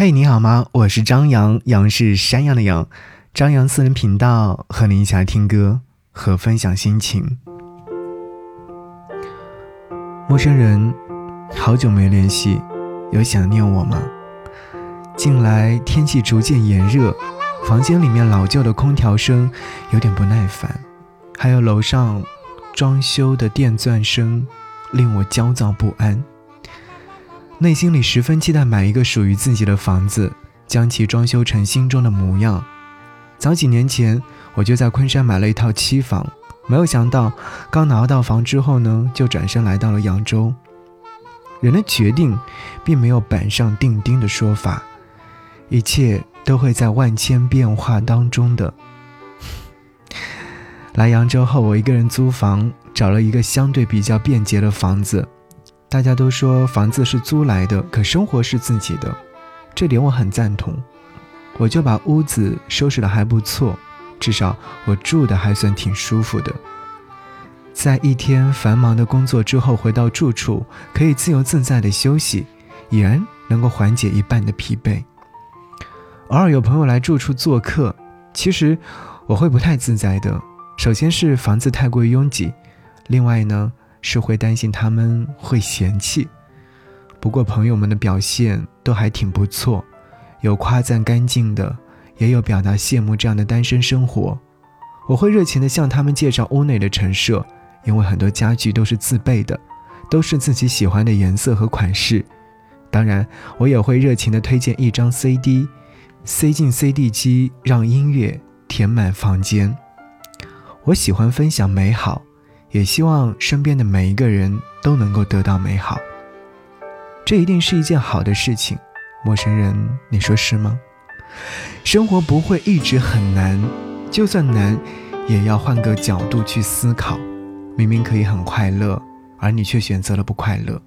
嘿，你好吗？我是张扬，杨是山羊的羊，张扬私人频道和你一起来听歌和分享心情。陌生人，好久没联系，有想念我吗？近来天气逐渐炎热，房间里面老旧的空调声有点不耐烦，还有楼上装修的电钻声令我焦躁不安。内心里十分期待买一个属于自己的房子，将其装修成心中的模样。早几年前，我就在昆山买了一套期房，没有想到刚拿到房之后呢，就转身来到了扬州。人的决定，并没有板上钉钉的说法，一切都会在万千变化当中的。来扬州后，我一个人租房，找了一个相对比较便捷的房子。大家都说房子是租来的，可生活是自己的，这点我很赞同。我就把屋子收拾的还不错，至少我住的还算挺舒服的。在一天繁忙的工作之后回到住处，可以自由自在的休息，已然能够缓解一半的疲惫。偶尔有朋友来住处做客，其实我会不太自在的。首先是房子太过拥挤，另外呢。是会担心他们会嫌弃，不过朋友们的表现都还挺不错，有夸赞干净的，也有表达羡慕这样的单身生活。我会热情地向他们介绍屋内的陈设，因为很多家具都是自备的，都是自己喜欢的颜色和款式。当然，我也会热情地推荐一张 CD，塞进 CD 机，让音乐填满房间。我喜欢分享美好。也希望身边的每一个人都能够得到美好，这一定是一件好的事情。陌生人，你说是吗？生活不会一直很难，就算难，也要换个角度去思考。明明可以很快乐，而你却选择了不快乐。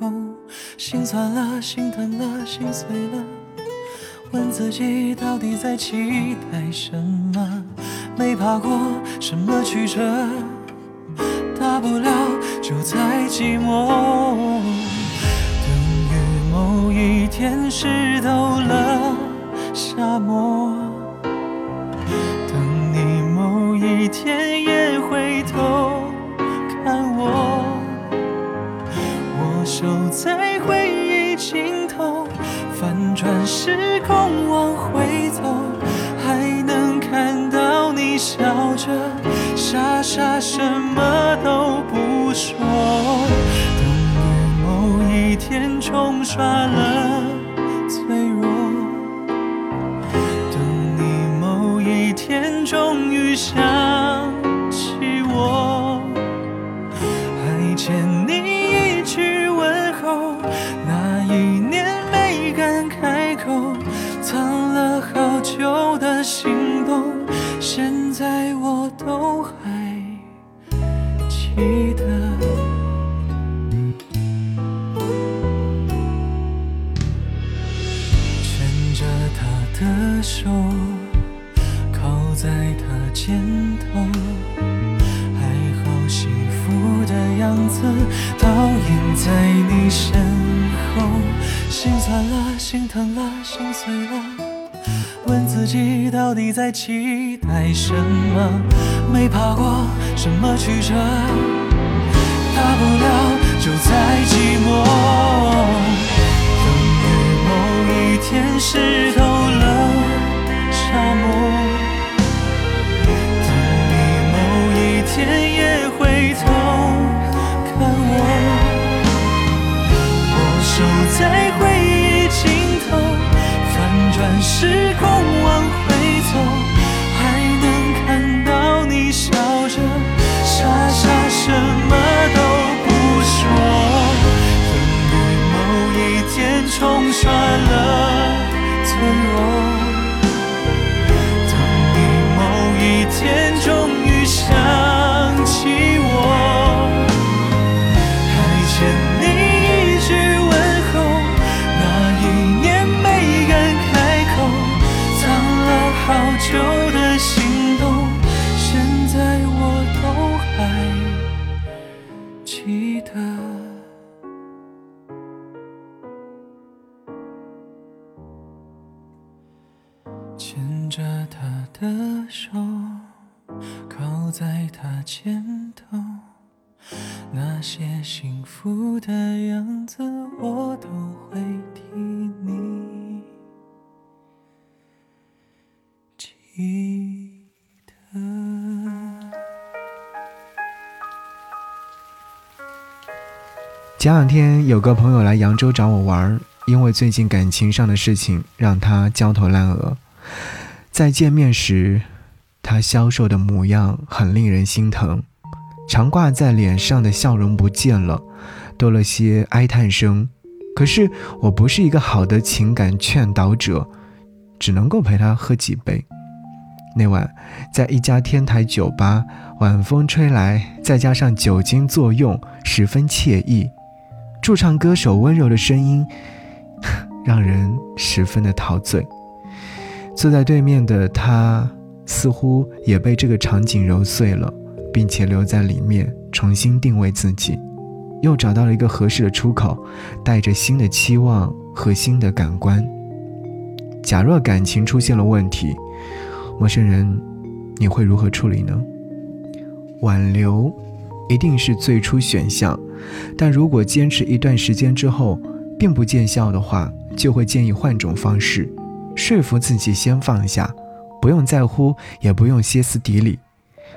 后，心酸了，心疼了，心碎了，问自己到底在期待什么？没爬过什么曲折，大不了就再寂寞。等雨某一天湿透了沙漠，等你某一天时空往回走，还能看到你笑着，傻傻什么都不说。等于某一天冲刷了的心动，现在我都还记得。牵着她的手，靠在她肩头，还好幸福的样子倒映在你身后。心酸了，心疼了，心碎了。问自己到底在期待什么？没爬过什么曲折，大不了就再寂寞。等于某一天湿透了沙漠，等你某一天也回头看我，我守在回，转时空。挽回前两天有个朋友来扬州找我玩，因为最近感情上的事情让他焦头烂额。在见面时，他消瘦的模样很令人心疼，常挂在脸上的笑容不见了，多了些哀叹声。可是我不是一个好的情感劝导者，只能够陪他喝几杯。那晚，在一家天台酒吧，晚风吹来，再加上酒精作用，十分惬意。驻唱歌手温柔的声音，让人十分的陶醉。坐在对面的他，似乎也被这个场景揉碎了，并且留在里面，重新定位自己，又找到了一个合适的出口，带着新的期望和新的感官。假若感情出现了问题，陌生人，你会如何处理呢？挽留一定是最初选项，但如果坚持一段时间之后并不见效的话，就会建议换种方式，说服自己先放下，不用在乎，也不用歇斯底里。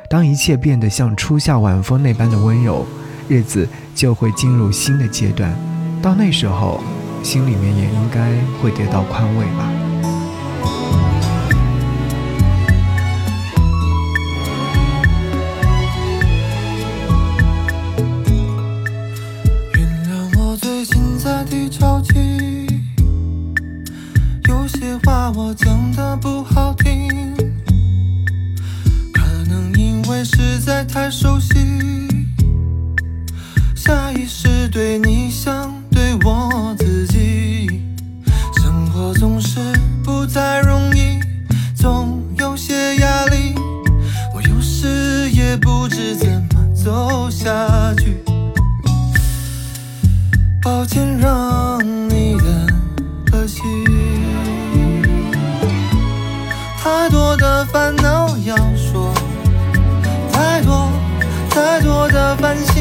当一切变得像初夏晚风那般的温柔，日子就会进入新的阶段。到那时候，心里面也应该会得到宽慰吧。我讲的不好听，可能因为实在太熟悉，多的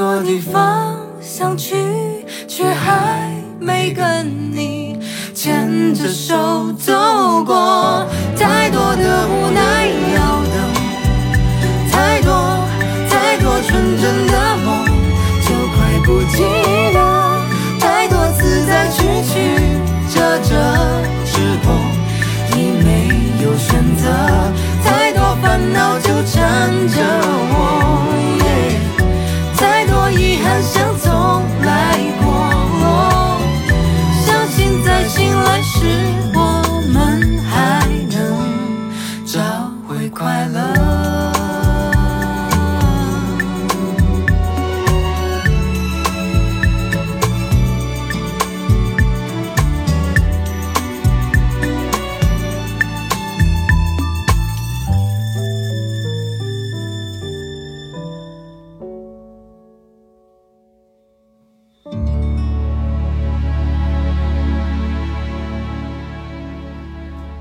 多地方想去，却还没跟你牵着手走过。太多的无奈要等，太多太多纯真的梦就快不记得。太多次在曲曲折折之后，你没有选择，太多烦恼纠缠着我。好想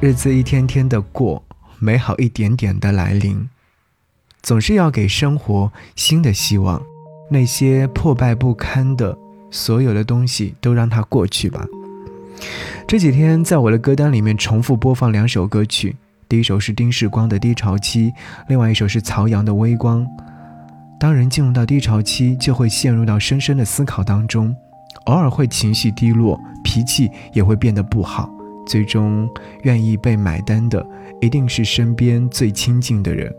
日子一天天的过，美好一点点的来临，总是要给生活新的希望。那些破败不堪的所有的东西，都让它过去吧。这几天在我的歌单里面重复播放两首歌曲，第一首是丁世光的《低潮期》，另外一首是曹阳的《微光》。当人进入到低潮期，就会陷入到深深的思考当中，偶尔会情绪低落，脾气也会变得不好。最终愿意被买单的，一定是身边最亲近的人。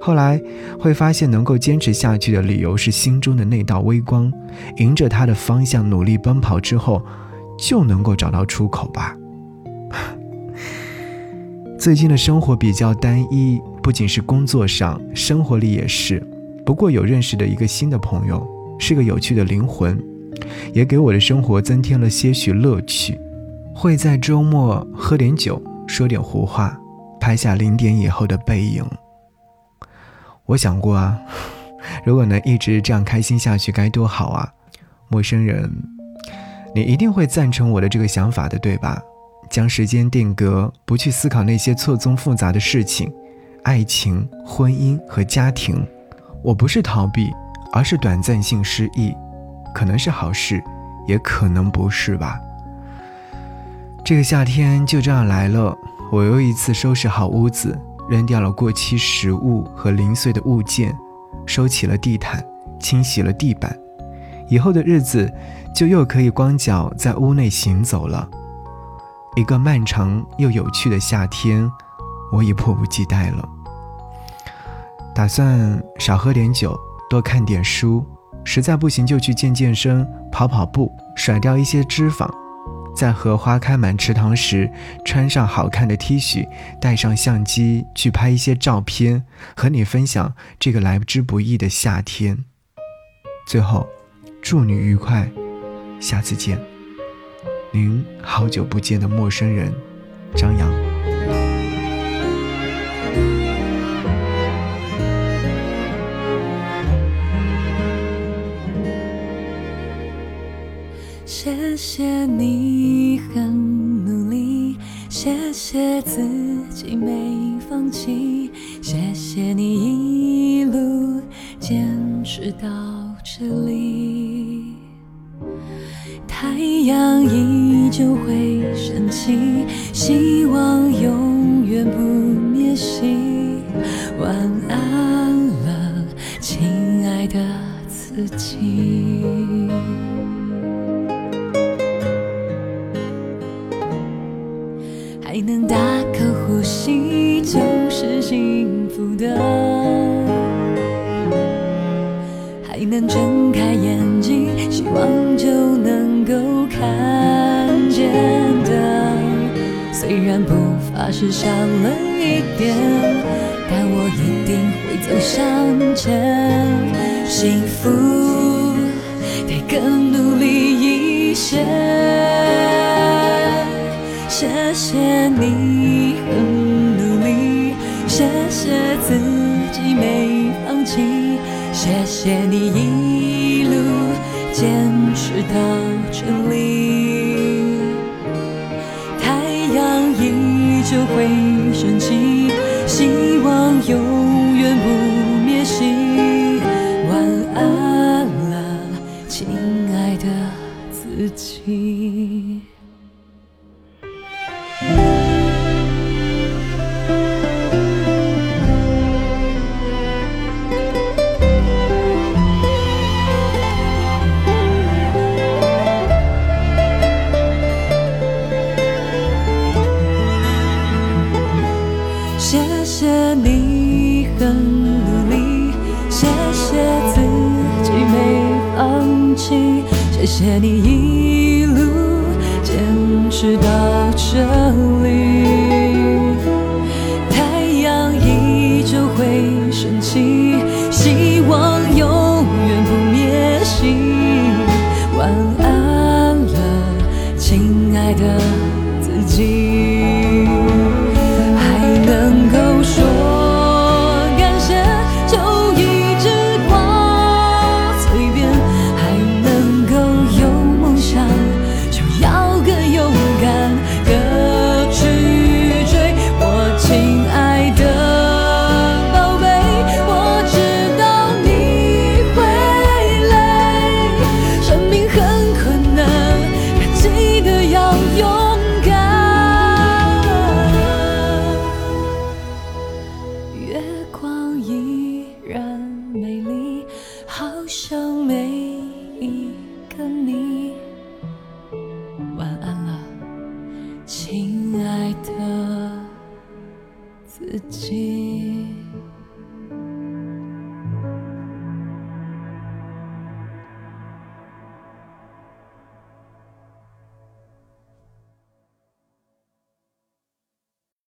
后来会发现，能够坚持下去的理由是心中的那道微光，迎着它的方向努力奔跑之后，就能够找到出口吧。最近的生活比较单一，不仅是工作上，生活里也是。不过有认识的一个新的朋友，是个有趣的灵魂，也给我的生活增添了些许乐趣。会在周末喝点酒，说点胡话，拍下零点以后的背影。我想过啊，如果能一直这样开心下去，该多好啊！陌生人，你一定会赞成我的这个想法的，对吧？将时间定格，不去思考那些错综复杂的事情，爱情、婚姻和家庭。我不是逃避，而是短暂性失忆，可能是好事，也可能不是吧。这个夏天就这样来了，我又一次收拾好屋子，扔掉了过期食物和零碎的物件，收起了地毯，清洗了地板，以后的日子就又可以光脚在屋内行走了。一个漫长又有趣的夏天，我已迫不及待了。打算少喝点酒，多看点书，实在不行就去健健身、跑跑步，甩掉一些脂肪。在荷花开满池塘时，穿上好看的 T 恤，带上相机去拍一些照片，和你分享这个来之不易的夏天。最后，祝你愉快，下次见。您好久不见的陌生人，张扬。谢谢你很努力，谢谢自己没放弃，谢谢你一路坚持到这里。太阳依旧会升起，希望永远不灭息。晚安了，亲爱的自己。还能睁开眼睛，希望就能够看见的。虽然步伐是少了一点，但我一定会走向前。幸福得更努力一些。谢谢你很努力，谢谢自己没，谢谢你一路坚持到这里。太阳依旧会升起，谢你一路坚持到这里。太阳依旧会升起，希望永远不灭息。晚安了，亲爱的自己。